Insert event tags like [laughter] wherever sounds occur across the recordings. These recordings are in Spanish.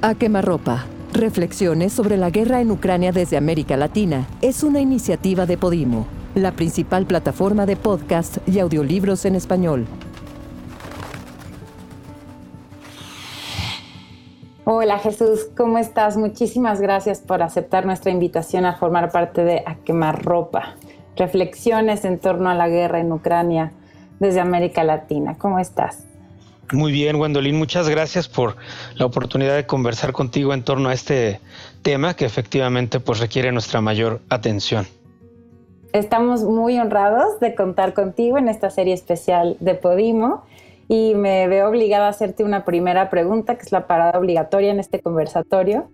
A quemarropa. Reflexiones sobre la guerra en Ucrania desde América Latina es una iniciativa de Podimo, la principal plataforma de podcast y audiolibros en español. Hola Jesús, ¿cómo estás? Muchísimas gracias por aceptar nuestra invitación a formar parte de A quemarropa. Reflexiones en torno a la guerra en Ucrania desde América Latina. ¿Cómo estás? Muy bien, Gwendolyn, muchas gracias por la oportunidad de conversar contigo en torno a este tema que efectivamente pues requiere nuestra mayor atención. Estamos muy honrados de contar contigo en esta serie especial de Podimo y me veo obligada a hacerte una primera pregunta, que es la parada obligatoria en este conversatorio.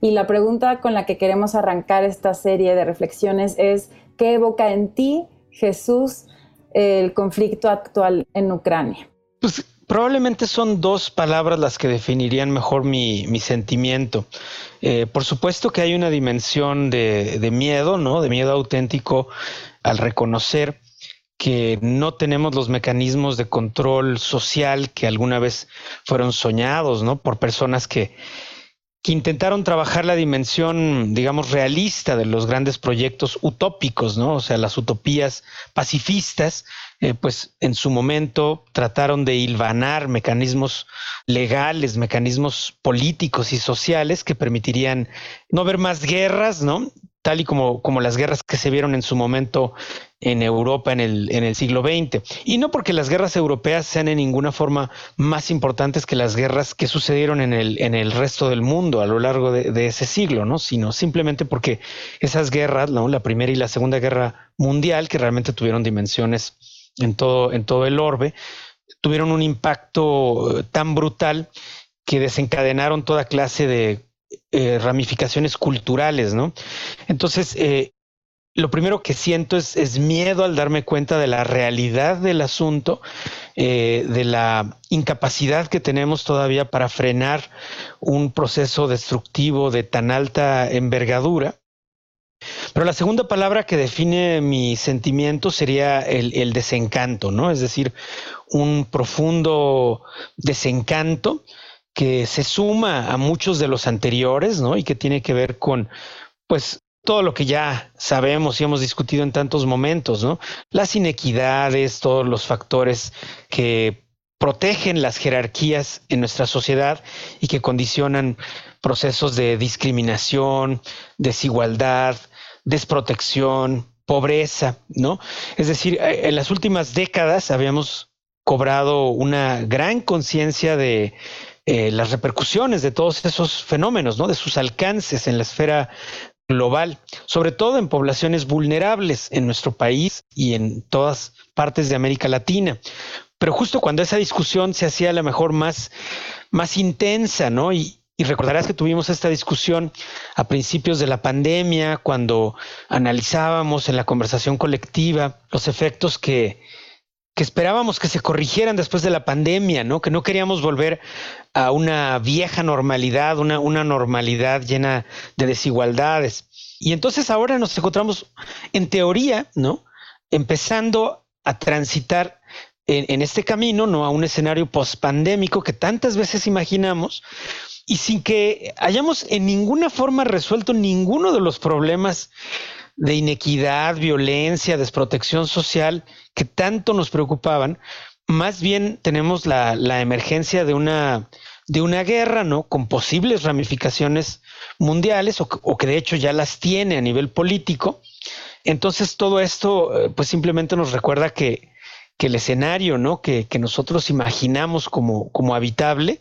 Y la pregunta con la que queremos arrancar esta serie de reflexiones es, ¿qué evoca en ti, Jesús, el conflicto actual en Ucrania? Pues Probablemente son dos palabras las que definirían mejor mi, sentimiento. Eh, por supuesto que hay una dimensión de, de, miedo, ¿no? De miedo auténtico al reconocer que no tenemos los mecanismos de control social que alguna vez fueron soñados, ¿no? Por personas que, que intentaron trabajar la dimensión, digamos, realista de los grandes proyectos utópicos, ¿no? O sea, las utopías pacifistas, eh, pues en su momento trataron de hilvanar mecanismos legales, mecanismos políticos y sociales que permitirían no ver más guerras, ¿no? Tal y como, como las guerras que se vieron en su momento en Europa en el, en el siglo XX. Y no porque las guerras europeas sean en ninguna forma más importantes que las guerras que sucedieron en el, en el resto del mundo a lo largo de, ese siglo, ¿no? Sino simplemente porque esas guerras, ¿no? la Primera y la Segunda Guerra Mundial, que realmente tuvieron dimensiones en todo, en todo el orbe, tuvieron un impacto tan brutal que desencadenaron toda clase de eh, ramificaciones culturales, ¿no? Entonces, eh, lo primero que siento es, miedo al darme cuenta de la realidad del asunto, eh, de la incapacidad que tenemos todavía para frenar un proceso destructivo de tan alta envergadura. Pero la segunda palabra que define mi sentimiento sería el, desencanto, ¿no? Es decir, un profundo desencanto que se suma a muchos de los anteriores, ¿no? Y que tiene que ver con, pues, todo lo que ya sabemos y hemos discutido en tantos momentos, ¿no? Las inequidades, todos los factores que protegen las jerarquías en nuestra sociedad y que condicionan procesos de discriminación, desigualdad, desprotección, pobreza, ¿no? Es decir, eh, en las últimas décadas habíamos cobrado una gran conciencia de eh, las repercusiones de todos esos fenómenos, ¿no? De sus alcances en la esfera global, sobre todo en poblaciones vulnerables en nuestro país y en todas partes de América Latina. Pero justo cuando esa discusión se hacía a lo mejor más, más intensa, ¿no? Y, y recordarás que tuvimos esta discusión a principios de la pandemia, cuando analizábamos en la conversación colectiva los efectos que, que esperábamos que se corrigieran después de la pandemia, ¿no? Que no queríamos volver a una vieja normalidad, una, una normalidad llena de desigualdades. Y entonces ahora nos encontramos, en teoría, ¿no? Empezando a transitar en, en este camino, ¿no? A un escenario pospandémico que tantas veces imaginamos y sin que hayamos en ninguna forma resuelto ninguno de los problemas de inequidad, violencia, desprotección social que tanto nos preocupaban, más bien tenemos la, emergencia de una, de una guerra, ¿no? Con posibles ramificaciones mundiales o, que de hecho ya las tiene a nivel político. Entonces todo esto eh, pues simplemente nos recuerda que, el escenario, ¿no? Que, nosotros imaginamos como, como habitable,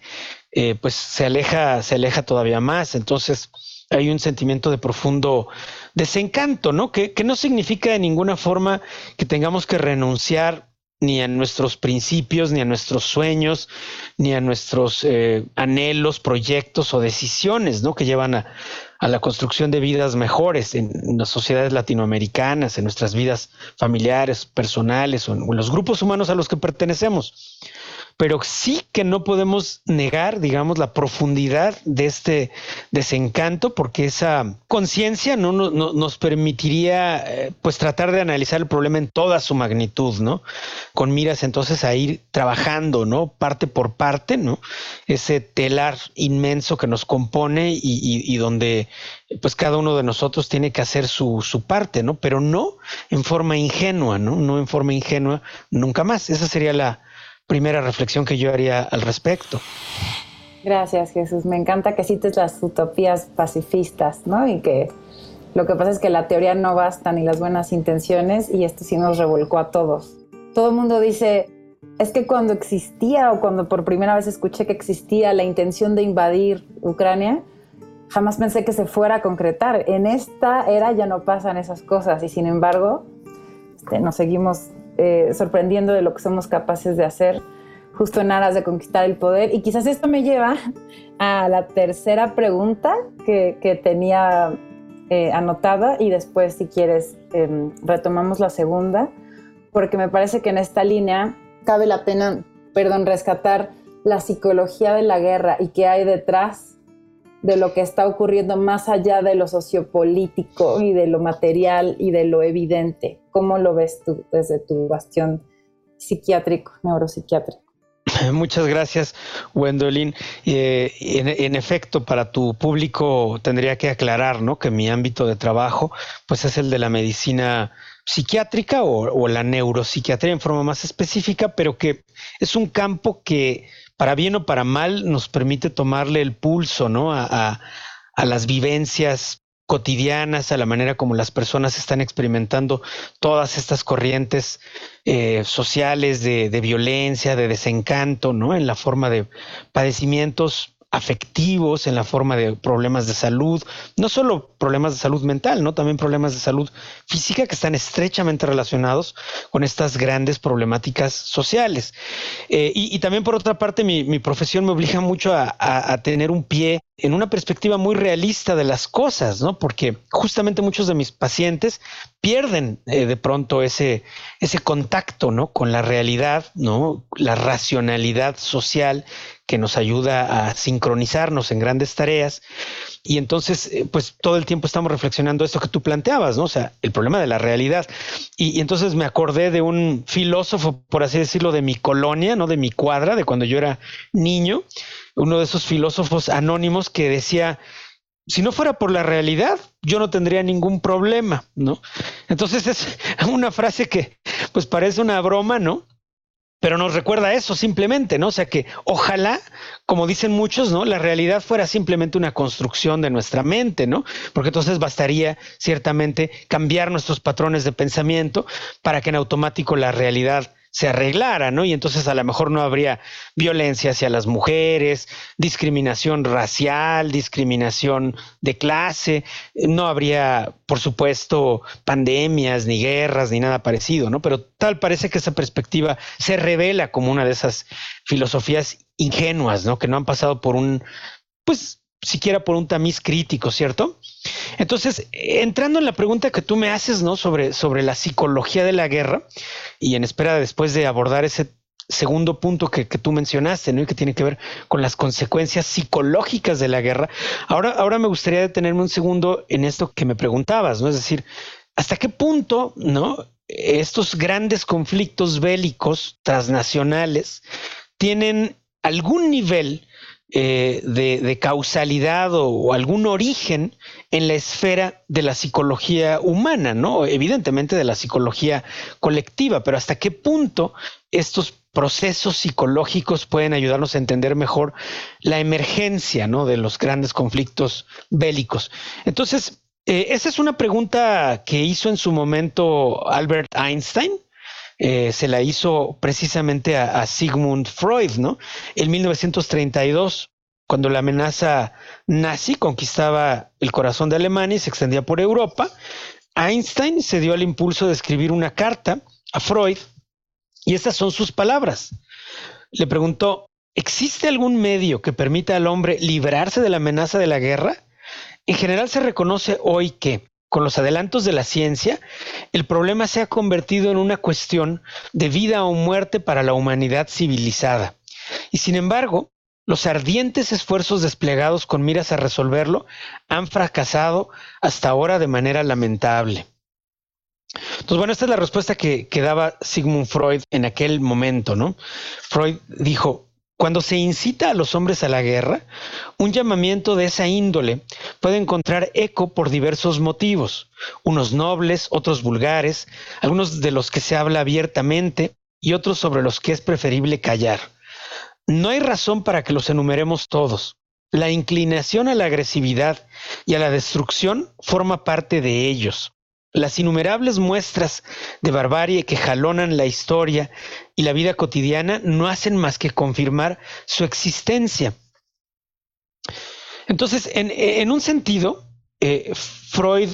eh, pues se aleja, se aleja todavía más. Entonces hay un sentimiento de profundo desencanto, ¿no? Que, que no significa de ninguna forma que tengamos que renunciar ni a nuestros principios, ni a nuestros sueños, ni a nuestros eh, anhelos, proyectos o decisiones, ¿no? Que llevan a, la construcción de vidas mejores en, las sociedades latinoamericanas, en nuestras vidas familiares, personales o en, los grupos humanos a los que pertenecemos. Pero sí que no podemos negar, digamos, la profundidad de este desencanto, porque esa conciencia no, nos permitiría, eh, pues, tratar de analizar el problema en toda su magnitud, ¿no? Con miras entonces a ir trabajando, ¿no? Parte por parte, ¿no? Ese telar inmenso que nos compone y, donde, pues, cada uno de nosotros tiene que hacer su parte, ¿no? Pero no en forma ingenua, ¿no? No en forma ingenua nunca más. Esa sería la primera reflexión que yo haría al respecto. Gracias, Jesús. Me encanta que cites las utopías pacifistas, ¿no? Y que lo que pasa es que la teoría no basta ni las buenas intenciones y esto sí nos revolcó a todos. Todo el mundo dice, es que cuando existía o cuando por primera vez escuché que existía la intención de invadir Ucrania, jamás pensé que se fuera a concretar. En esta era ya no pasan esas cosas y sin embargo este, nos seguimos eh, sorprendiendo de lo que somos capaces de hacer justo en aras de conquistar el poder. Y quizás esto me lleva a la tercera pregunta que, tenía eh, anotada y después, si quieres, em, retomamos la segunda, porque me parece que en esta línea cabe la pena, perdón, rescatar la psicología de la guerra y qué hay detrás de lo que está ocurriendo más allá de lo sociopolítico y de lo material y de lo evidente. ¿Cómo lo ves tú desde tu bastión psiquiátrico, neuropsiquiátrico? [laughs] Muchas gracias, Wendolin. Eh, en, efecto, para tu público tendría que aclarar ¿no? que mi ámbito de trabajo pues es el de la medicina psiquiátrica o, la neuropsiquiatría en forma más específica, pero que es un campo que para bien o para mal, nos permite tomarle el pulso, ¿no? A, las vivencias cotidianas, a la manera como las personas están experimentando todas estas corrientes eh, sociales de, de, violencia, de desencanto, ¿no? En la forma de padecimientos afectivos, en la forma de problemas de salud, no solo problemas de salud mental, ¿no? También problemas de salud física que están estrechamente relacionados con estas grandes problemáticas sociales. Eh, y, también por otra parte, mi, profesión me obliga mucho a, tener un pie en una perspectiva muy realista de las cosas, ¿no? Porque justamente muchos de mis pacientes pierden eh, de pronto ese, ese contacto, ¿no? Con la realidad, ¿no? La racionalidad social que nos ayuda a sincronizarnos en grandes tareas. Y entonces, eh, pues todo el tiempo estamos reflexionando esto que tú planteabas, ¿no? O sea, el problema de la realidad. Y, entonces me acordé de un filósofo, por así decirlo, de mi colonia, ¿no? De mi cuadra, de cuando yo era niño, uno de esos filósofos anónimos que decía, si no fuera por la realidad, yo no tendría ningún problema, ¿no? Entonces es [laughs] una frase que pues parece una broma, ¿no? Pero nos recuerda eso simplemente, ¿no? O sea que ojalá, como dicen muchos, ¿no? La realidad fuera simplemente una construcción de nuestra mente, ¿no? Porque entonces bastaría ciertamente cambiar nuestros patrones de pensamiento para que en automático la realidad se arreglara, ¿no? Y entonces a lo mejor no habría violencia hacia las mujeres, discriminación racial, discriminación de clase, no habría, por supuesto, pandemias, ni guerras, ni nada parecido, ¿no? Pero tal parece que esa perspectiva se revela como una de esas filosofías ingenuas, ¿no? Que no han pasado por un, pues, siquiera por un tamiz crítico, ¿cierto? Entonces, entrando en la pregunta que tú me haces, ¿no? Sobre, sobre la psicología de la guerra, y en espera después de abordar ese segundo punto que, tú mencionaste, ¿no? Y que tiene que ver con las consecuencias psicológicas de la guerra. Ahora, ahora me gustaría detenerme un segundo en esto que me preguntabas, ¿no? Es decir, ¿hasta qué punto, ¿no? Estos grandes conflictos bélicos transnacionales tienen algún nivel eh, de, causalidad o, algún origen en la esfera de la psicología humana, ¿no? Evidentemente de la psicología colectiva, pero hasta qué punto estos procesos psicológicos pueden ayudarnos a entender mejor la emergencia, ¿no? De los grandes conflictos bélicos. Entonces, eh, esa es una pregunta que hizo en su momento Albert Einstein. Eh, se la hizo precisamente a, Sigmund Freud, ¿no? En 1932, cuando la amenaza nazi conquistaba el corazón de Alemania y se extendía por Europa, Einstein se dio al impulso de escribir una carta a Freud y estas son sus palabras. Le preguntó, ¿existe algún medio que permita al hombre librarse de la amenaza de la guerra? En general se reconoce hoy que con los adelantos de la ciencia, el problema se ha convertido en una cuestión de vida o muerte para la humanidad civilizada. Y sin embargo, los ardientes esfuerzos desplegados con miras a resolverlo han fracasado hasta ahora de manera lamentable. Entonces, bueno, esta es la respuesta que, daba Sigmund Freud en aquel momento, ¿no? Freud dijo, cuando se incita a los hombres a la guerra, un llamamiento de esa índole puede encontrar eco por diversos motivos, unos nobles, otros vulgares, algunos de los que se habla abiertamente y otros sobre los que es preferible callar. No hay razón para que los enumeremos todos. La inclinación a la agresividad y a la destrucción forma parte de ellos. Las innumerables muestras de barbarie que jalonan la historia y la vida cotidiana no hacen más que confirmar su existencia. Entonces, en, un sentido, eh, Freud,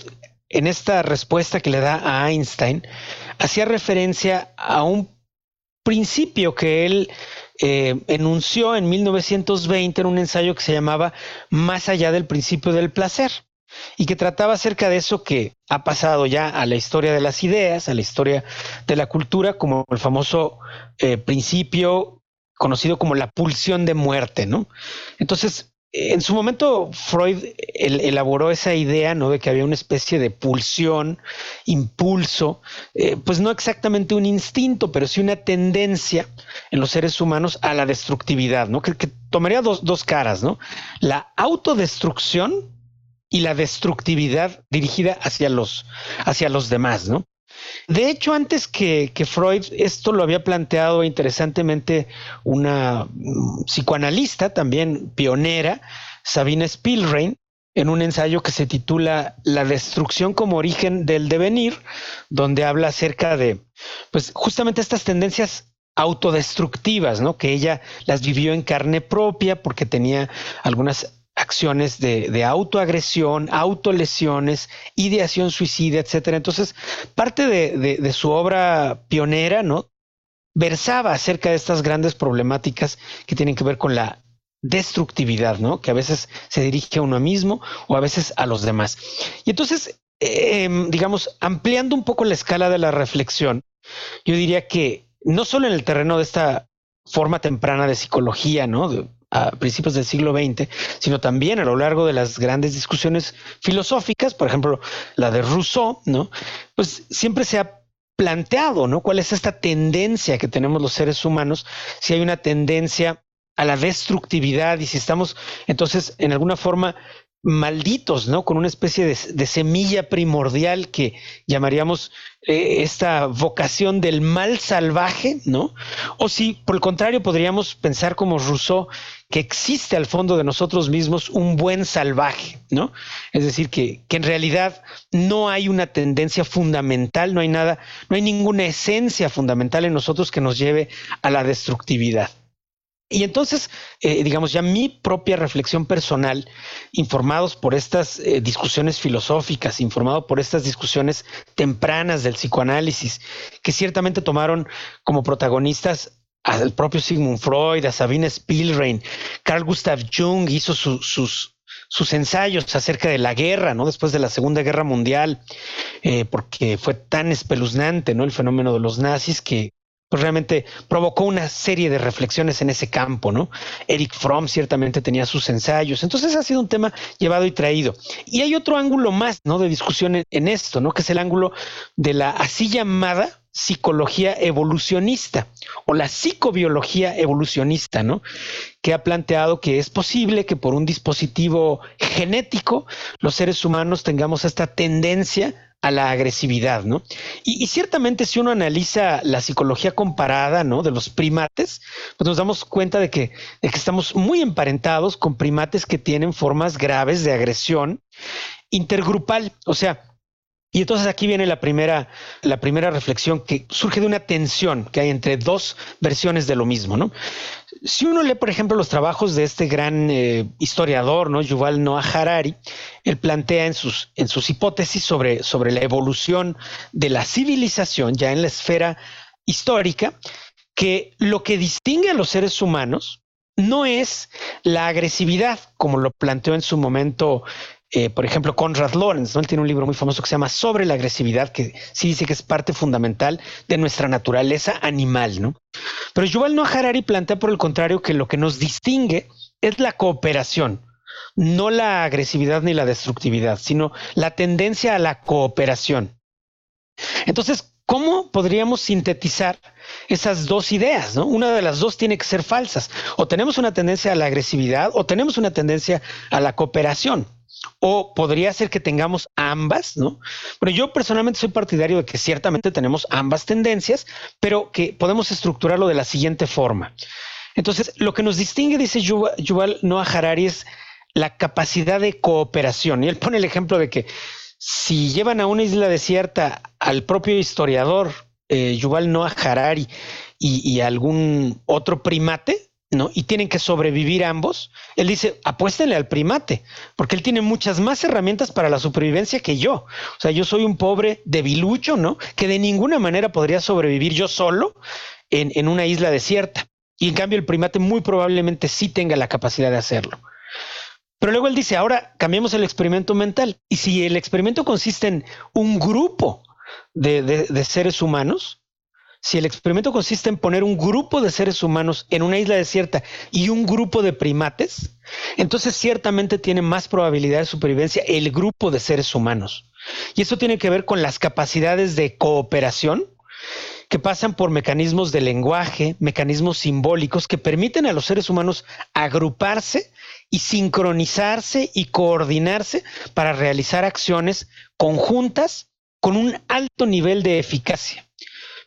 en esta respuesta que le da a Einstein, hacía referencia a un principio que él eh, enunció en 1920 en un ensayo que se llamaba Más allá del principio del placer y que trataba acerca de eso que ha pasado ya a la historia de las ideas, a la historia de la cultura, como el famoso eh, principio conocido como la pulsión de muerte, ¿no? Entonces, en su momento Freud elaboró esa idea, ¿no? De que había una especie de pulsión, impulso, eh, pues no exactamente un instinto, pero sí una tendencia en los seres humanos a la destructividad, ¿no? Que, que tomaría dos, dos caras, ¿no? La autodestrucción y la destructividad dirigida hacia los, hacia los demás, ¿no? De hecho, antes que, Freud, esto lo había planteado interesantemente una mm, psicoanalista también pionera, Sabina Spielrein, en un ensayo que se titula La destrucción como origen del devenir, donde habla acerca de, pues justamente estas tendencias autodestructivas, ¿no? Que ella las vivió en carne propia porque tenía algunas acciones de, autoagresión, autolesiones, ideación suicida, etcétera. Entonces, parte de, su obra pionera, ¿no? Versaba acerca de estas grandes problemáticas que tienen que ver con la destructividad, ¿no? Que a veces se dirige a uno mismo o a veces a los demás. Y entonces, em, digamos, ampliando un poco la escala de la reflexión, yo diría que no solo en el terreno de esta forma temprana de psicología, ¿no? A principios del siglo XX, sino también a lo largo de las grandes discusiones filosóficas, por ejemplo, la de Rousseau, ¿no? Pues siempre se ha planteado, ¿no? ¿Cuál es esta tendencia que tenemos los seres humanos? Si hay una tendencia a la destructividad y si estamos entonces en alguna forma malditos, ¿no? Con una especie de, semilla primordial que llamaríamos eh, esta vocación del mal salvaje, ¿no? O si, por el contrario, podríamos pensar como Rousseau que existe al fondo de nosotros mismos un buen salvaje, ¿no? Es decir, que, que en realidad no hay una tendencia fundamental, no hay nada, no hay ninguna esencia fundamental en nosotros que nos lleve a la destructividad. Y entonces, eh, digamos, ya mi propia reflexión personal, informados por estas eh, discusiones filosóficas, informado por estas discusiones tempranas del psicoanálisis, que ciertamente tomaron como protagonistas al propio Sigmund Freud, a Sabine Spielrein, Carl Gustav Jung hizo sus, sus ensayos acerca de la guerra, ¿no? Después de la Segunda Guerra Mundial, eh, porque fue tan espeluznante, ¿no? El fenómeno de los nazis que pues realmente provocó una serie de reflexiones en ese campo, ¿no? Eric Fromm ciertamente tenía sus ensayos, entonces ha sido un tema llevado y traído. Y hay otro ángulo más, ¿no? De discusión en, esto, ¿no? Que es el ángulo de la así llamada psicología evolucionista o la psicobiología evolucionista, ¿no? Que ha planteado que es posible que por un dispositivo genético los seres humanos tengamos esta tendencia a la agresividad, ¿no? Y, ciertamente si uno analiza la psicología comparada, ¿no? De los primates, pues nos damos cuenta de que, de que estamos muy emparentados con primates que tienen formas graves de agresión intergrupal, o sea, y entonces aquí viene la primera, la primera reflexión que surge de una tensión que hay entre dos versiones de lo mismo, ¿no? Si uno lee, por ejemplo, los trabajos de este gran eh, historiador, ¿no? Yuval Noah Harari, él plantea en sus, en sus hipótesis sobre, sobre la evolución de la civilización ya en la esfera histórica, que lo que distingue a los seres humanos no es la agresividad, como lo planteó en su momento eh, por ejemplo, Conrad Lorenz, ¿no? Él tiene un libro muy famoso que se llama Sobre la agresividad, que sí dice que es parte fundamental de nuestra naturaleza animal, ¿no? Pero Yuval Noah Harari plantea, por el contrario, que lo que nos distingue es la cooperación, no la agresividad ni la destructividad, sino la tendencia a la cooperación. Entonces, ¿cómo podríamos sintetizar esas dos ideas? Una de las dos tiene que ser falsas. O tenemos una tendencia a la agresividad o tenemos una tendencia a la cooperación. O podría ser que tengamos ambas, ¿no? Bueno, yo personalmente soy partidario de que ciertamente tenemos ambas tendencias, pero que podemos estructurarlo de la siguiente forma. Entonces, lo que nos distingue, dice Yuval Noah Harari, es la capacidad de cooperación. Y él pone el ejemplo de que si llevan a una isla desierta al propio historiador eh, Yuval Noah Harari y, y algún otro primate, ¿no? Y tienen que sobrevivir ambos. Él dice, apuéstenle al primate, porque él tiene muchas más herramientas para la supervivencia que yo. O sea, yo soy un pobre debilucho, ¿no? Que de ninguna manera podría sobrevivir yo solo en, en una isla desierta. Y en cambio el primate muy probablemente sí tenga la capacidad de hacerlo. Pero luego él dice, ahora cambiemos el experimento mental. Y si el experimento consiste en un grupo de, de seres humanos, si el experimento consiste en poner un grupo de seres humanos en una isla desierta y un grupo de primates, entonces ciertamente tiene más probabilidad de supervivencia el grupo de seres humanos. Y eso tiene que ver con las capacidades de cooperación que pasan por mecanismos de lenguaje, mecanismos simbólicos que permiten a los seres humanos agruparse y sincronizarse y coordinarse para realizar acciones conjuntas con un alto nivel de eficacia.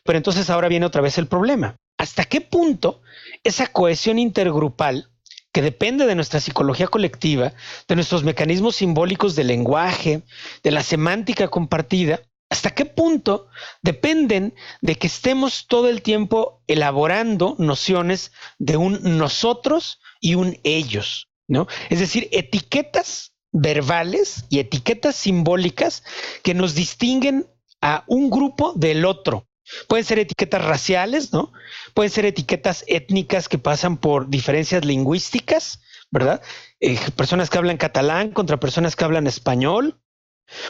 Pero entonces ahora viene otra vez el problema. ¿Hasta qué punto esa cohesión intergrupal que depende de nuestra psicología colectiva, de nuestros mecanismos simbólicos de lenguaje, de la semántica compartida, hasta qué punto dependen de que estemos todo el tiempo elaborando nociones de un nosotros y un ellos, ¿no? Es decir, etiquetas verbales y etiquetas simbólicas que nos distinguen a un grupo del otro, Pueden ser etiquetas raciales, ¿no? Pueden ser etiquetas étnicas que pasan por diferencias lingüísticas, ¿verdad? Eh, personas que hablan catalán contra personas que hablan español.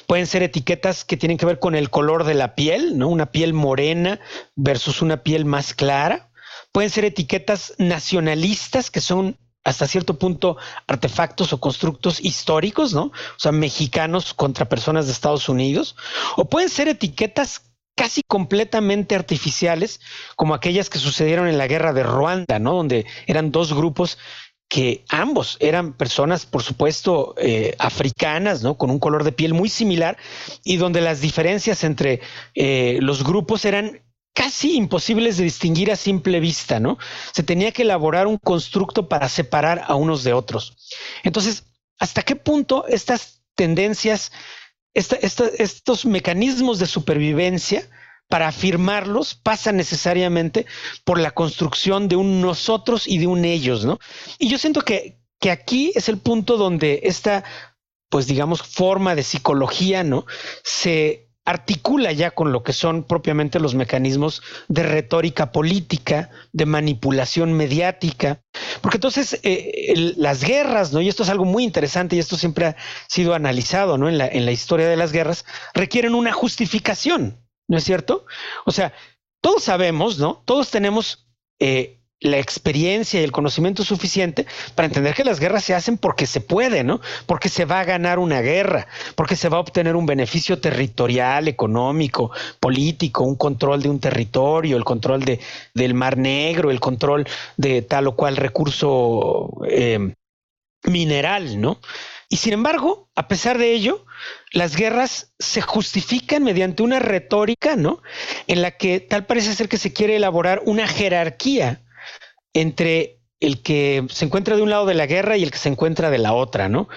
Pueden ser etiquetas que tienen que ver con el color de la piel, ¿no? Una piel morena versus una piel más clara. Pueden ser etiquetas nacionalistas que son hasta cierto punto artefactos o constructos históricos, ¿no? O sea, mexicanos contra personas de Estados Unidos. O pueden ser etiquetas casi completamente artificiales, como aquellas que sucedieron en la guerra de Ruanda, ¿no? Donde eran dos grupos que ambos eran personas, por supuesto, eh, africanas, ¿no? Con un color de piel muy similar y donde las diferencias entre eh, los grupos eran casi imposibles de distinguir a simple vista, ¿no? Se tenía que elaborar un constructo para separar a unos de otros. Entonces, ¿hasta qué punto estas tendencias estos mecanismos de supervivencia, para afirmarlos, pasan necesariamente por la construcción de un nosotros y de un ellos, ¿no? Y yo siento que, que aquí es el punto donde esta, pues digamos, forma de psicología, ¿no? Se articula ya con lo que son propiamente los mecanismos de retórica política, de manipulación mediática, porque entonces eh, las guerras, ¿no? Y esto es algo muy interesante y esto siempre ha sido analizado, ¿no? En la, en la historia de las guerras, requieren una justificación, ¿no es cierto? O sea, todos sabemos, ¿no? Todos tenemos eh, la experiencia y el conocimiento suficiente para entender que las guerras se hacen porque se puede, ¿no? Porque se va a ganar una guerra, porque se va a obtener un beneficio territorial, económico, político, un control de un territorio, el control de, del Mar Negro, el control de tal o cual recurso eh, mineral, ¿no? Y sin embargo, a pesar de ello, las guerras se justifican mediante una retórica, ¿no? En la que tal parece ser que se quiere elaborar una jerarquía entre el que se encuentra de un lado de la guerra y el que se encuentra de la otra, ¿no?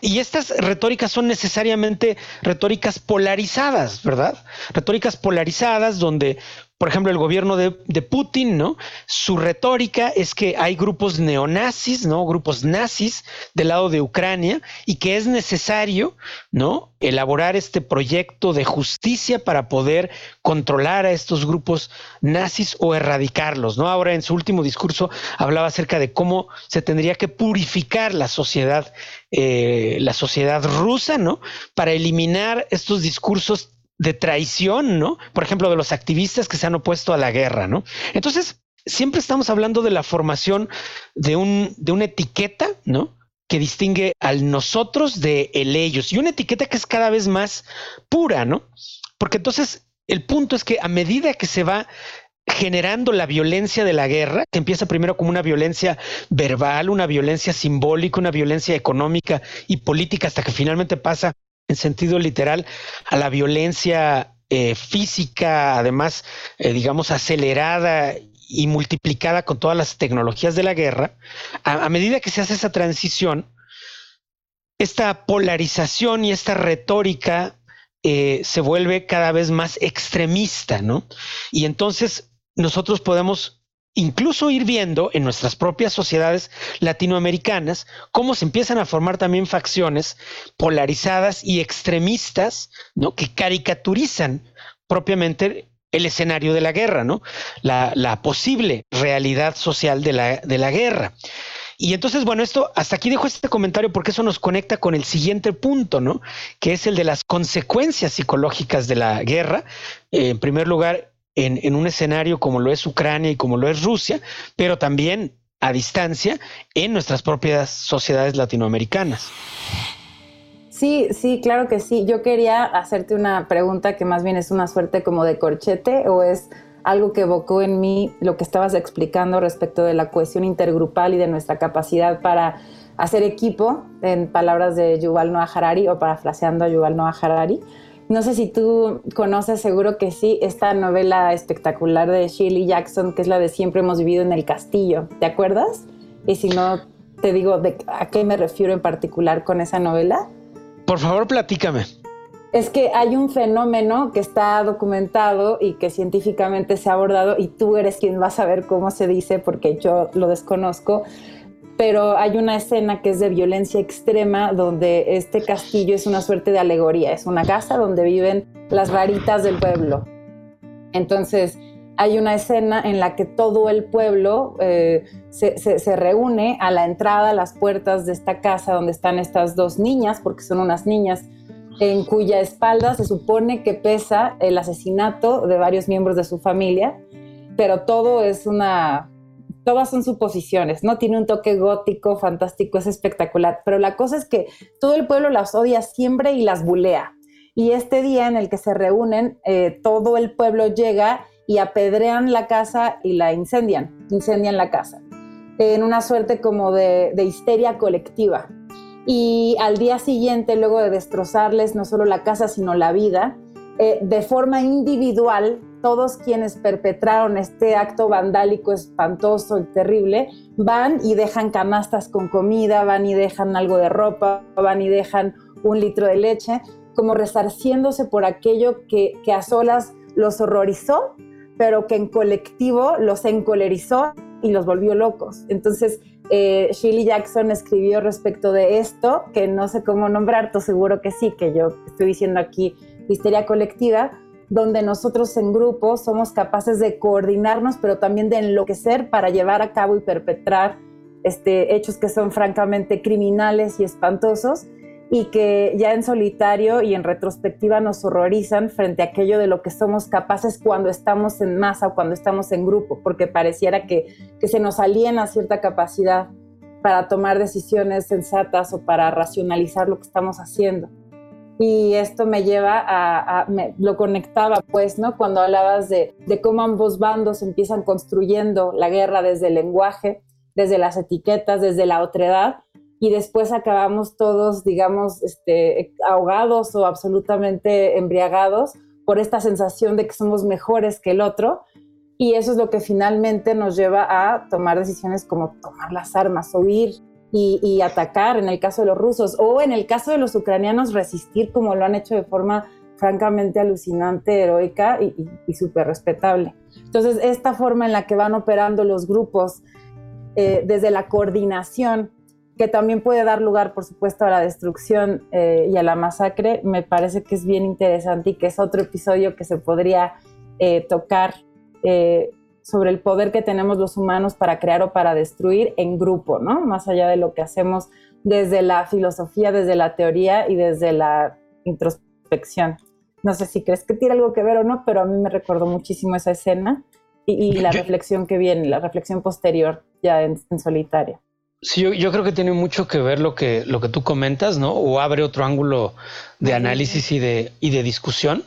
Y estas retóricas son necesariamente retóricas polarizadas, ¿verdad? Retóricas polarizadas donde por ejemplo, el gobierno de, Putin, ¿no? Su retórica es que hay grupos neonazis, ¿no? Grupos nazis del lado de Ucrania y que es necesario, ¿no? Elaborar este proyecto de justicia para poder controlar a estos grupos nazis o erradicarlos, ¿no? Ahora en su último discurso hablaba acerca de cómo se tendría que purificar la sociedad, eh, la sociedad rusa, ¿no? Para eliminar estos discursos de traición, ¿no? Por ejemplo, de los activistas que se han opuesto a la guerra, ¿no? Entonces, siempre estamos hablando de la formación de, un, de una etiqueta, ¿no? que distingue al nosotros de el ellos y una etiqueta que es cada vez más pura, ¿no? Porque entonces el punto es que a medida que se va generando la violencia de la guerra, que empieza primero como una violencia verbal, una violencia simbólica, una violencia económica y política, hasta que finalmente pasa en sentido literal a la violencia eh, física, además, eh, digamos, acelerada y multiplicada con todas las tecnologías de la guerra, a, medida que se hace esa transición, esta polarización y esta retórica eh, se vuelve cada vez más extremista, ¿no? Y entonces nosotros podemos incluso ir viendo en nuestras propias sociedades latinoamericanas cómo se empiezan a formar también facciones polarizadas y extremistas, ¿no? Que caricaturizan propiamente el escenario de la guerra, ¿no? La, posible realidad social de la, de la guerra. Y entonces, bueno, esto hasta aquí dejo este comentario porque eso nos conecta con el siguiente punto, ¿no? Que es el de las consecuencias psicológicas de la guerra. en primer lugar, en, un escenario como lo es Ucrania y como lo es Rusia, pero también a distancia en nuestras propias sociedades latinoamericanas. Sí, sí, claro que sí. Yo quería hacerte una pregunta que más bien es una suerte como de corchete o es algo que evocó en mí lo que estabas explicando respecto de la cohesión intergrupal y de nuestra capacidad para hacer equipo, en palabras de Yuval Noah Harari o parafraseando a Yuval Noah Harari. No sé si tú conoces, seguro que sí, esta novela espectacular de Shirley Jackson, que es la de Siempre hemos vivido en el castillo. ¿Te acuerdas? Y si no, te digo de a qué me refiero en particular con esa novela. Por favor, platícame. Es que hay un fenómeno que está documentado y que científicamente se ha abordado y tú eres quien va a saber cómo se dice porque yo lo desconozco, pero hay una escena que es de violencia extrema donde este castillo es una suerte de alegoría, es una casa donde viven las raritas del pueblo. Entonces, hay una escena en la que todo el pueblo eh, se, reúne a la entrada, a las puertas de esta casa donde están estas dos niñas, porque son unas niñas en cuya espalda se supone que pesa el asesinato de varios miembros de su familia, pero todo es una todas son suposiciones, ¿no? Tiene un toque gótico, fantástico, es espectacular, pero la cosa es que todo el pueblo las odia siempre y las bulea. Y este día en el que se reúnen, eh, todo el pueblo llega y apedrean la casa y la incendian, incendian la casa, en una suerte como de, histeria colectiva. Y al día siguiente, luego de destrozarles no solo la casa, sino la vida, eh, de forma individual todos quienes perpetraron este acto vandálico espantoso y terrible van y dejan canastas con comida, van y dejan algo de ropa, van y dejan un litro de leche, como resarciéndose por aquello que, a solas los horrorizó, pero que en colectivo los encolerizó y los volvió locos. Entonces, eh, Shirley Jackson escribió respecto de esto, que no sé cómo nombrar, tú seguro que sí, que yo estoy diciendo aquí histeria colectiva, donde nosotros en grupo somos capaces de coordinarnos, pero también de enloquecer para llevar a cabo y perpetrar este, hechos que son francamente criminales y espantosos y que ya en solitario y en retrospectiva nos horrorizan frente a aquello de lo que somos capaces cuando estamos en masa o cuando estamos en grupo, porque pareciera que, que se nos aliena cierta capacidad para tomar decisiones sensatas o para racionalizar lo que estamos haciendo y esto me lleva a, lo conectaba pues, ¿no? Cuando hablabas de, cómo ambos bandos empiezan construyendo la guerra desde el lenguaje, desde las etiquetas, desde la otredad, y después acabamos todos, digamos, este, ahogados o absolutamente embriagados por esta sensación de que somos mejores que el otro, y eso es lo que finalmente nos lleva a tomar decisiones como tomar las armas, huir, y, atacar en el caso de los rusos o en el caso de los ucranianos resistir como lo han hecho de forma francamente alucinante, heroica y, súper respetable. Entonces, esta forma en la que van operando los grupos eh, desde la coordinación, que también puede dar lugar, por supuesto, a la destrucción eh, y a la masacre, me parece que es bien interesante y que es otro episodio que se podría eh, tocar sobre el poder que tenemos los humanos para crear o para destruir en grupo, ¿no? Más allá de lo que hacemos desde la filosofía, desde la teoría y desde la introspección. No sé si crees que tiene algo que ver o no, pero a mí me recordó muchísimo esa escena y, la reflexión que viene, la reflexión posterior ya en, solitaria. Sí, yo, creo que tiene mucho que ver lo que, lo que tú comentas, ¿no? O abre otro ángulo de análisis y de, y de discusión.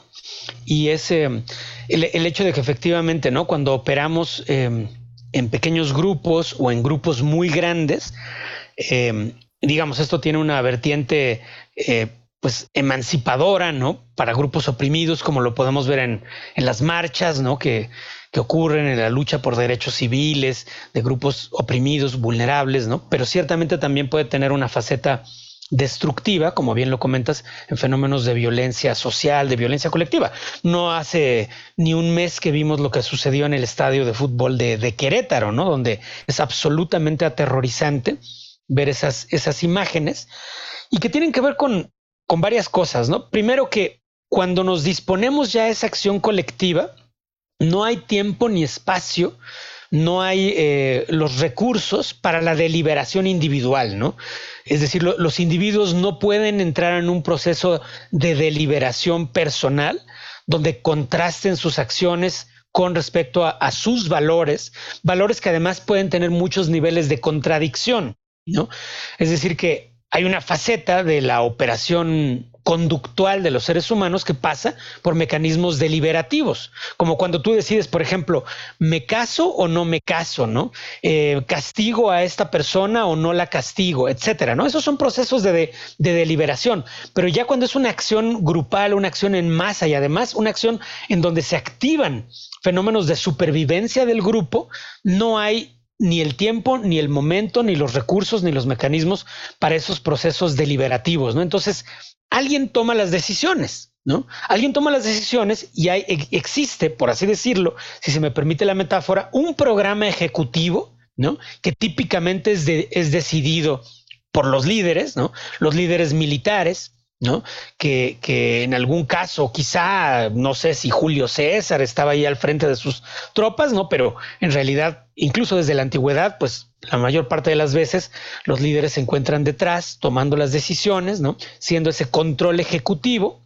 Y es el, hecho de que efectivamente, ¿no? Cuando operamos em, en pequeños grupos o en grupos muy grandes, em, digamos, esto tiene una vertiente eh, pues emancipadora, ¿no? Para grupos oprimidos, como lo podemos ver en, las marchas, ¿no? Que, que, ocurren en la lucha por derechos civiles, de grupos oprimidos, vulnerables, ¿no? Pero ciertamente también puede tener una faceta destructiva, como bien lo comentas, en fenómenos de violencia social, de violencia colectiva. No hace ni un mes que vimos lo que sucedió en el estadio de fútbol de, de Querétaro, ¿no? Donde es absolutamente aterrorizante ver esas, esas imágenes y que tienen que ver con, con varias cosas, ¿no? Primero que cuando nos disponemos ya a esa acción colectiva, no hay tiempo ni espacio, no hay eh, los recursos para la deliberación individual, ¿no? Es decir, los individuos no pueden entrar en un proceso de deliberación personal donde contrasten sus acciones con respecto a sus valores, valores que además pueden tener muchos niveles de contradicción. ¿no? Es decir, que hay una faceta de la operación conductual de los seres humanos que pasa por mecanismos deliberativos, como cuando tú decides, por ejemplo, me caso o no me caso, ¿no? Eh, castigo a esta persona o no la castigo, etcétera, ¿no? Esos son procesos de, de, deliberación, pero ya cuando es una acción grupal, una acción en masa y además una acción en donde se activan fenómenos de supervivencia del grupo, no hay ni el tiempo, ni el momento, ni los recursos, ni los mecanismos para esos procesos deliberativos, ¿no? Entonces, alguien toma las decisiones, ¿no? Alguien toma las decisiones y hay, existe, por así decirlo, si se me permite la metáfora, un programa ejecutivo, ¿no? Que típicamente es, es decidido por los líderes, ¿no? Los líderes militares, ¿no? Que, que, en algún caso, quizá, no sé si Julio César estaba ahí al frente de sus tropas, ¿no? Pero en realidad, incluso desde la antigüedad, pues la mayor parte de las veces los líderes se encuentran detrás, tomando las decisiones, ¿no? Siendo ese control ejecutivo.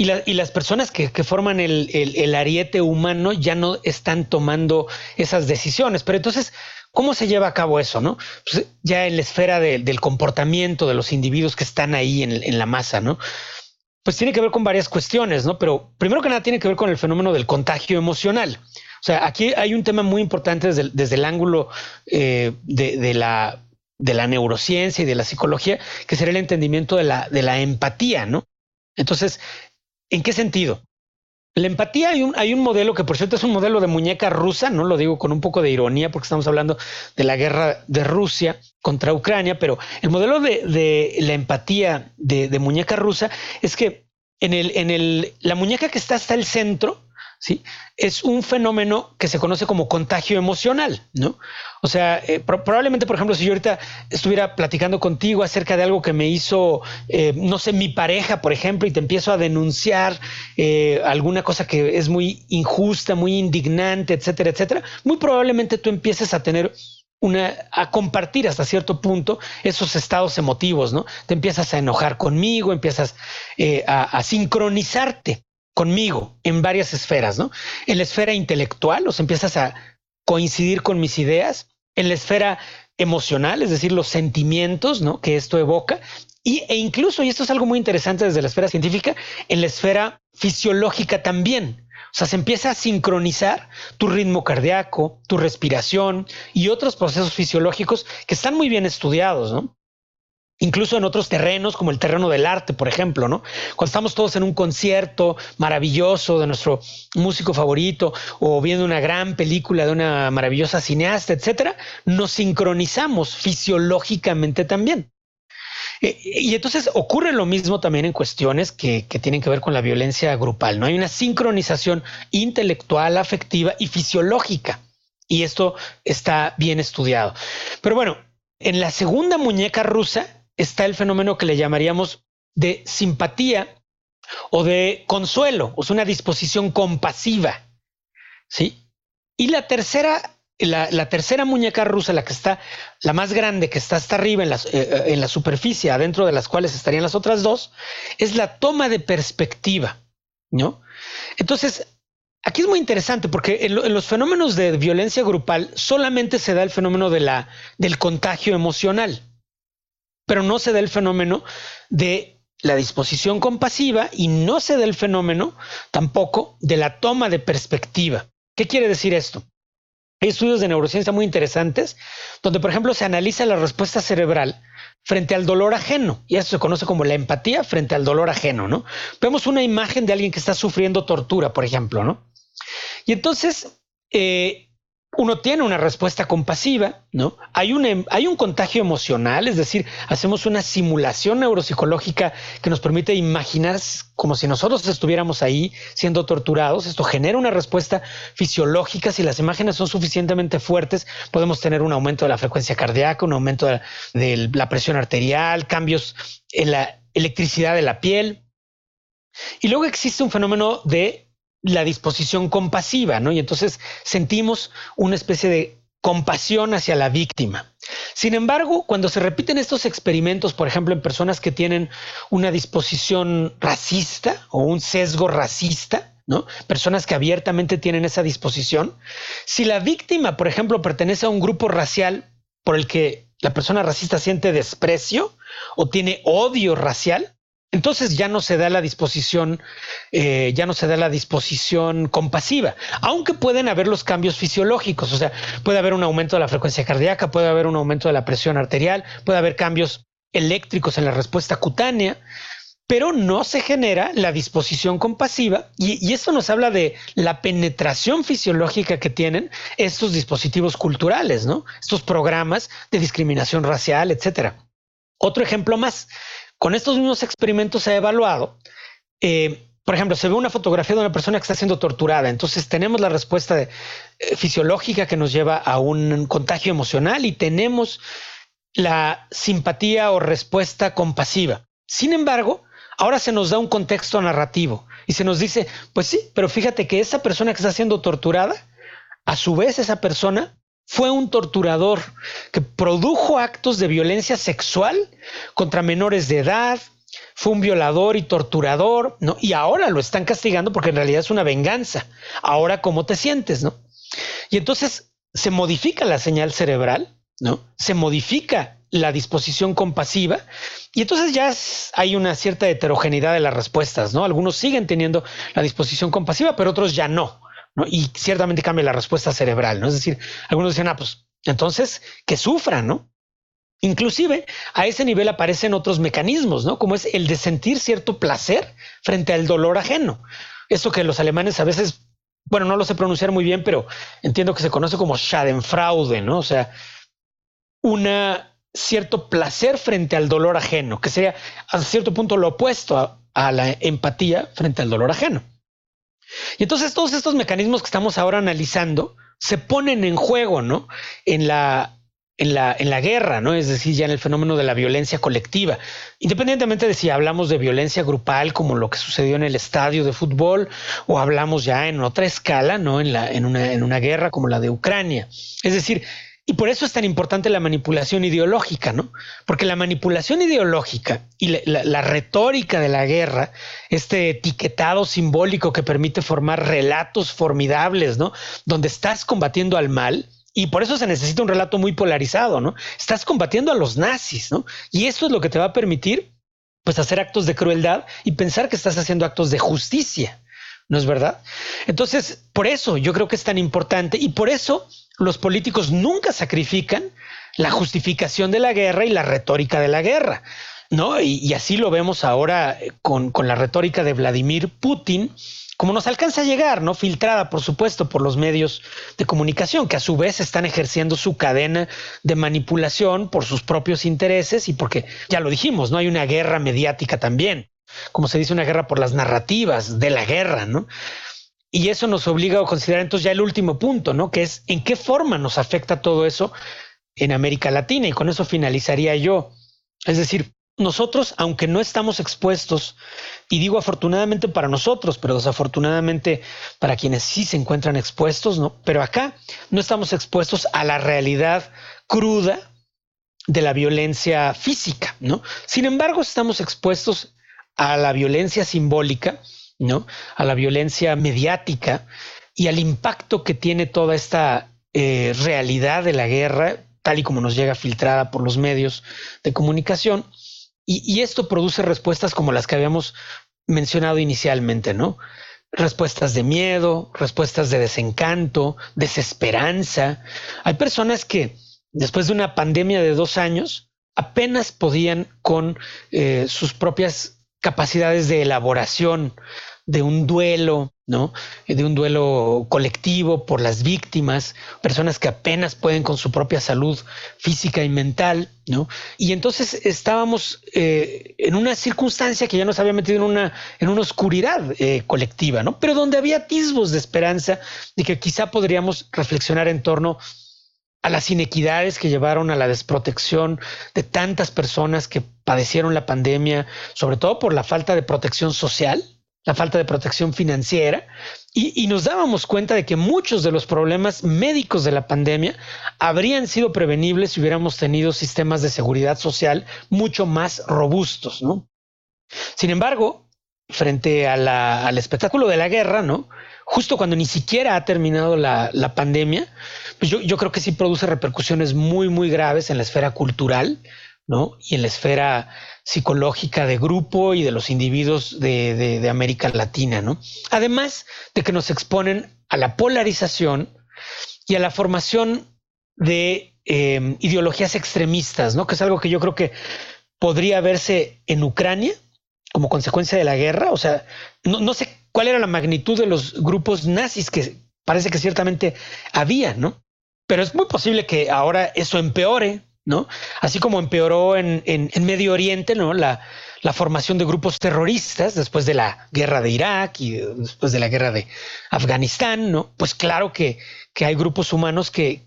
Y, y las personas que, que forman el, el, ariete humano ya no están tomando esas decisiones. Pero entonces, ¿Cómo se lleva a cabo eso? ¿no? Pues ya en la esfera del comportamiento de los individuos que están ahí en, la masa, ¿no? Pues tiene que ver con varias cuestiones, ¿no? Pero primero que nada tiene que ver con el fenómeno del contagio emocional. O sea, aquí hay un tema muy importante desde, el ángulo eh, de, la, de la neurociencia y de la psicología, que sería el entendimiento de la, de la empatía, ¿no? Entonces, ¿en qué sentido? La empatía hay un, hay un modelo que por cierto es un modelo de muñeca rusa, no lo digo con un poco de ironía porque estamos hablando de la guerra de Rusia contra Ucrania, pero el modelo de, la empatía de, de, muñeca rusa es que en, el, en el, la muñeca que está hasta el centro, ¿sí? Es un fenómeno que se conoce como contagio emocional, ¿no? O sea, eh, probablemente, por ejemplo, si yo ahorita estuviera platicando contigo acerca de algo que me hizo, eh, no sé, mi pareja, por ejemplo, y te empiezo a denunciar eh, alguna cosa que es muy injusta, muy indignante, etcétera, etcétera, muy probablemente tú empieces a tener una, a compartir hasta cierto punto esos estados emotivos, ¿no? Te empiezas a enojar conmigo, empiezas a sincronizarte conmigo en varias esferas, ¿no? En la esfera intelectual, o sea, empiezas a coincidir con mis ideas, en la esfera emocional, es decir, los sentimientos, ¿no? Que esto evoca, y, e incluso, y esto es algo muy interesante desde la esfera científica, en la esfera fisiológica también. O sea, se empieza a sincronizar tu ritmo cardíaco, tu respiración y otros procesos fisiológicos que están muy bien estudiados, ¿no? Incluso en otros terrenos, como el terreno del arte, por ejemplo, ¿no? Cuando estamos todos en un concierto maravilloso de nuestro músico favorito o viendo una gran película de una maravillosa cineasta, etcétera, nos sincronizamos fisiológicamente también. Eh, y entonces ocurre lo mismo también en cuestiones que, que, tienen que ver con la violencia grupal. No hay una sincronización intelectual, afectiva y fisiológica. Y esto está bien estudiado. Pero bueno, en la segunda muñeca rusa está el fenómeno que le llamaríamos de simpatía o de consuelo, o sea, una disposición compasiva. ¿Sí? Y la tercera la, tercera muñeca rusa, la que está, la más grande, que está hasta arriba en la, eh, eh, en la superficie, adentro de las cuales estarían las otras dos, es la toma de perspectiva, ¿no? Entonces, aquí es muy interesante porque en, los fenómenos de violencia grupal solamente se da el fenómeno de la, del contagio emocional, pero no se da el fenómeno de la disposición compasiva y no se da el fenómeno tampoco de la toma de perspectiva. ¿Qué quiere decir esto? Hay estudios de neurociencia muy interesantes donde, por ejemplo, se analiza la respuesta cerebral frente al dolor ajeno, y eso se conoce como la empatía frente al dolor ajeno, ¿no? Vemos una imagen de alguien que está sufriendo tortura, por ejemplo, ¿no? Y entonces, eh, uno tiene una respuesta compasiva, ¿no? Hay un, hay un contagio emocional, es decir, hacemos una simulación neuropsicológica que nos permite imaginar como si nosotros estuviéramos ahí siendo torturados. Esto genera una respuesta fisiológica. Si las imágenes son suficientemente fuertes, podemos tener un aumento de la frecuencia cardíaca, un aumento de la presión arterial, cambios en la electricidad de la piel. Y luego existe un fenómeno de la disposición compasiva, ¿no? Y entonces sentimos una especie de compasión hacia la víctima. Sin embargo, cuando se repiten estos experimentos, por ejemplo, en personas que tienen una disposición racista o un sesgo racista, ¿no? Personas que abiertamente tienen esa disposición, si la víctima, por ejemplo, pertenece a un grupo racial por el que la persona racista siente desprecio o tiene odio racial, entonces ya no se da la disposición, eh, ya no se da la disposición compasiva, aunque pueden haber los cambios fisiológicos, o sea, puede haber un aumento de la frecuencia cardíaca, puede haber un aumento de la presión arterial, puede haber cambios eléctricos en la respuesta cutánea, pero no se genera la disposición compasiva y, y esto nos habla de la penetración fisiológica que tienen estos dispositivos culturales, ¿no? Estos programas de discriminación racial, etcétera. Otro ejemplo más, con estos mismos experimentos se ha evaluado, eh, por ejemplo, se ve una fotografía de una persona que está siendo torturada, entonces tenemos la respuesta eh, fisiológica que nos lleva a un contagio emocional y tenemos la simpatía o respuesta compasiva. Sin embargo, ahora se nos da un contexto narrativo y se nos dice, pues sí, pero fíjate que esa persona que está siendo torturada, a su vez esa persona fue un torturador que produjo actos de violencia sexual contra menores de edad, fue un violador y torturador, ¿no? Y ahora lo están castigando porque en realidad es una venganza. Ahora, ¿cómo te sientes, no? Y entonces se modifica la señal cerebral, ¿no? Se modifica la disposición compasiva y entonces ya hay una cierta heterogeneidad de las respuestas, ¿no? Algunos siguen teniendo la disposición compasiva, pero otros ya no. Y ciertamente cambia la respuesta cerebral, ¿no? Es decir, algunos dicen, ah, pues entonces que sufran, ¿no? Inclusive a ese nivel aparecen otros mecanismos, ¿no? Como es el de sentir cierto placer frente al dolor ajeno. Eso que los alemanes a veces, bueno, no lo sé pronunciar muy bien, pero entiendo que se conoce como Schadenfreude, ¿no? O sea, una cierto placer frente al dolor ajeno, que sería a cierto punto lo opuesto a la empatía frente al dolor ajeno. Y entonces todos estos mecanismos que estamos ahora analizando se ponen en juego, ¿no? En la, en la, en la guerra, ¿no? Es decir, ya en el fenómeno de la violencia colectiva. Independientemente de si hablamos de violencia grupal, como lo que sucedió en el estadio de fútbol, o hablamos ya en otra escala, ¿no? En, la, en, una, en una guerra como la de Ucrania. Es decir, y por eso es tan importante la manipulación ideológica, ¿no? Porque la manipulación ideológica y la, retórica de la guerra, este etiquetado simbólico que permite formar relatos formidables, ¿no? Donde estás combatiendo al mal, y por eso se necesita un relato muy polarizado, ¿no? Estás combatiendo a los nazis, ¿no? Y eso es lo que te va a permitir, pues, hacer actos de crueldad y pensar que estás haciendo actos de justicia, ¿no es verdad? Entonces, por eso yo creo que es tan importante y por eso los políticos nunca sacrifican la justificación de la guerra y la retórica de la guerra. ¿No? Y, así lo vemos ahora con, con, la retórica de Vladimir Putin como nos alcanza a llegar, ¿no? Filtrada, por supuesto, por los medios de comunicación, que a su vez están ejerciendo su cadena de manipulación por sus propios intereses y porque, ya lo dijimos, ¿no? Hay una guerra mediática también, como se dice, una guerra por las narrativas de la guerra, ¿no? Y eso nos obliga a considerar entonces ya el último punto, ¿no? Que es en qué forma nos afecta todo eso en América Latina. Y con eso finalizaría yo. Es decir, nosotros, aunque no estamos expuestos, y digo afortunadamente para nosotros, pero desafortunadamente para quienes sí se encuentran expuestos, ¿no? Pero acá no estamos expuestos a la realidad cruda de la violencia física, ¿no? Sin embargo, estamos expuestos a la violencia simbólica, ¿no? A la violencia mediática y al impacto que tiene toda esta eh, realidad de la guerra, tal y como nos llega filtrada por los medios de comunicación y, esto produce respuestas como las que habíamos mencionado inicialmente, ¿no? Respuestas de miedo, respuestas de desencanto, desesperanza. Hay personas que después de una pandemia de dos años apenas podían con eh, sus propias capacidades de elaboración de un duelo, ¿no? De un duelo colectivo por las víctimas, personas que apenas pueden con su propia salud física y mental, ¿no? Y entonces estábamos eh, en una circunstancia que ya nos había metido en una, en una oscuridad eh, colectiva, ¿no? Pero donde había atisbos de esperanza de que quizá podríamos reflexionar en torno a las inequidades que llevaron a la desprotección de tantas personas que padecieron la pandemia, sobre todo por la falta de protección social, la falta de protección financiera, y, nos dábamos cuenta de que muchos de los problemas médicos de la pandemia habrían sido prevenibles si hubiéramos tenido sistemas de seguridad social mucho más robustos, ¿no? Sin embargo, frente al espectáculo de la guerra, ¿no? Justo cuando ni siquiera ha terminado la, pandemia, pues yo, yo creo que sí produce repercusiones muy, muy graves en la esfera cultural, ¿no? Y en la esfera psicológica de grupo y de los individuos de, América Latina, ¿no? Además de que nos exponen a la polarización y a la formación de em, ideologías extremistas, ¿no? Que es algo que yo creo que podría verse en Ucrania como consecuencia de la guerra. O sea, no, no sé cuál era la magnitud de los grupos nazis que parece que ciertamente había, ¿no? Pero es muy posible que ahora eso empeore, ¿no? Así como empeoró en, Medio Oriente, ¿no? La, formación de grupos terroristas después de la guerra de Irak y después de la guerra de Afganistán, ¿no? Pues claro que, hay grupos humanos que,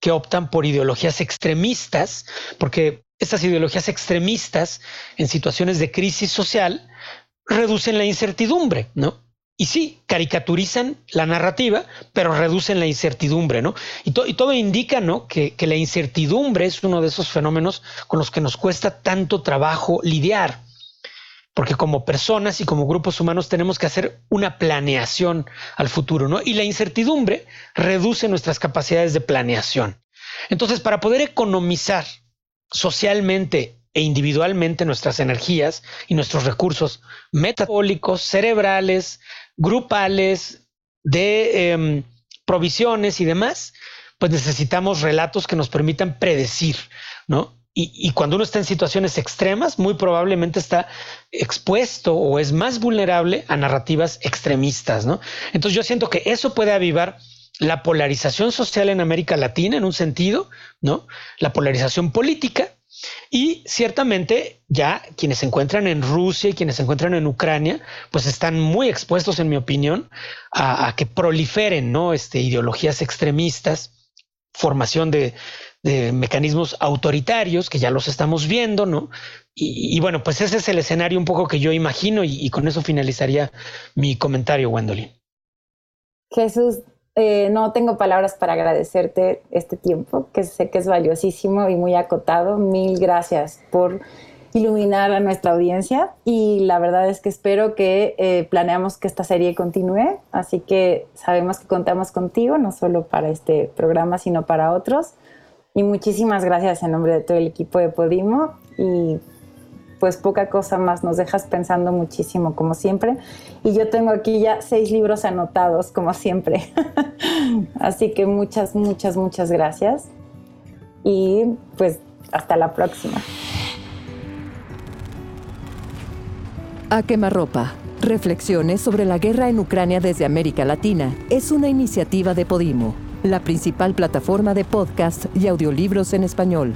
que optan por ideologías extremistas, porque estas ideologías extremistas en situaciones de crisis social reducen la incertidumbre, ¿no? Y sí, caricaturizan la narrativa, pero reducen la incertidumbre, ¿no? Y, todo indica, ¿no? Que, que, la incertidumbre es uno de esos fenómenos con los que nos cuesta tanto trabajo lidiar. Porque como personas y como grupos humanos tenemos que hacer una planeación al futuro, ¿no? Y la incertidumbre reduce nuestras capacidades de planeación. Entonces, para poder economizar socialmente e individualmente nuestras energías y nuestros recursos metabólicos, cerebrales, grupales, de em, provisiones y demás, pues necesitamos relatos que nos permitan predecir, ¿no? Y, cuando uno está en situaciones extremas, muy probablemente está expuesto o es más vulnerable a narrativas extremistas, ¿no? Entonces yo siento que eso puede avivar la polarización social en América Latina en un sentido, ¿no? La polarización política y ciertamente ya quienes se encuentran en Rusia y quienes se encuentran en Ucrania, pues están muy expuestos, en mi opinión, a, que proliferen ¿no? este, ideologías extremistas, formación de, mecanismos autoritarios, que ya los estamos viendo, ¿no? Y, bueno, pues ese es el escenario un poco que yo imagino y, con eso finalizaría mi comentario, Wendolin. Jesús, eh, no tengo palabras para agradecerte este tiempo, que sé que es valiosísimo y muy acotado. Mil gracias por iluminar a nuestra audiencia y la verdad es que espero que eh, planeamos que esta serie continúe, así que sabemos que contamos contigo, no solo para este programa, sino para otros. Y muchísimas gracias en nombre de todo el equipo de Podimo y pues poca cosa más, nos dejas pensando muchísimo, como siempre. Y yo tengo aquí ya seis libros anotados, como siempre. [laughs] Así que muchas, muchas, muchas gracias. Y pues hasta la próxima. A quemarropa Reflexiones sobre la guerra en Ucrania desde América Latina es una iniciativa de Podimo, la principal plataforma de podcast y audiolibros en español.